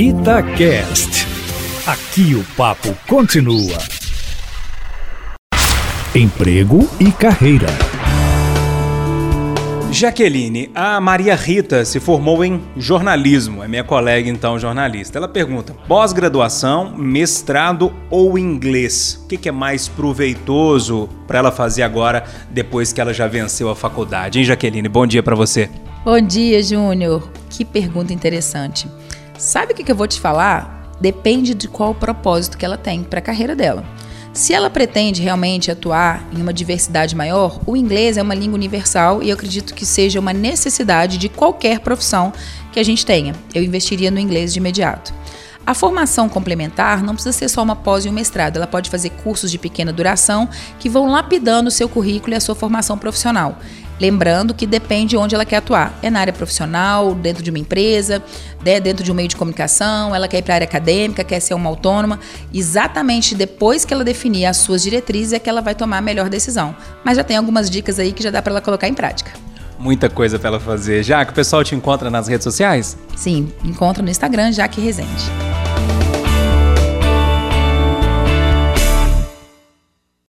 Itacast. Aqui o papo continua. Emprego e carreira. Jaqueline, a Maria Rita se formou em jornalismo, é minha colega então jornalista. Ela pergunta: pós-graduação, mestrado ou inglês? O que, é mais proveitoso para ela fazer agora, depois que ela já venceu a faculdade? Hein, Jaqueline? Bom dia para você. Bom dia, Júnior. Que pergunta interessante. Sabe o que, eu vou te falar? Depende de qual o propósito que ela tem para a carreira dela. Se ela pretende realmente atuar em uma diversidade maior, o inglês é uma língua universal e eu acredito que seja uma necessidade de qualquer profissão que a gente tenha. Eu investiria no inglês de imediato. A formação complementar não precisa ser só uma pós e um mestrado, ela pode fazer cursos de pequena duração que vão lapidando o seu currículo e a sua formação profissional. Lembrando que depende de onde ela quer atuar. É na área profissional, dentro de uma empresa, né, dentro de um meio de comunicação, ela quer ir para a área acadêmica, quer ser uma autônoma. Exatamente depois que ela definir as suas diretrizes é que ela vai tomar a melhor decisão. Mas já tem algumas dicas aí que já dá para ela colocar em prática. Muita coisa para ela fazer. Já que o pessoal te encontra nas redes sociais? Sim, encontra no Instagram Jaque Resende.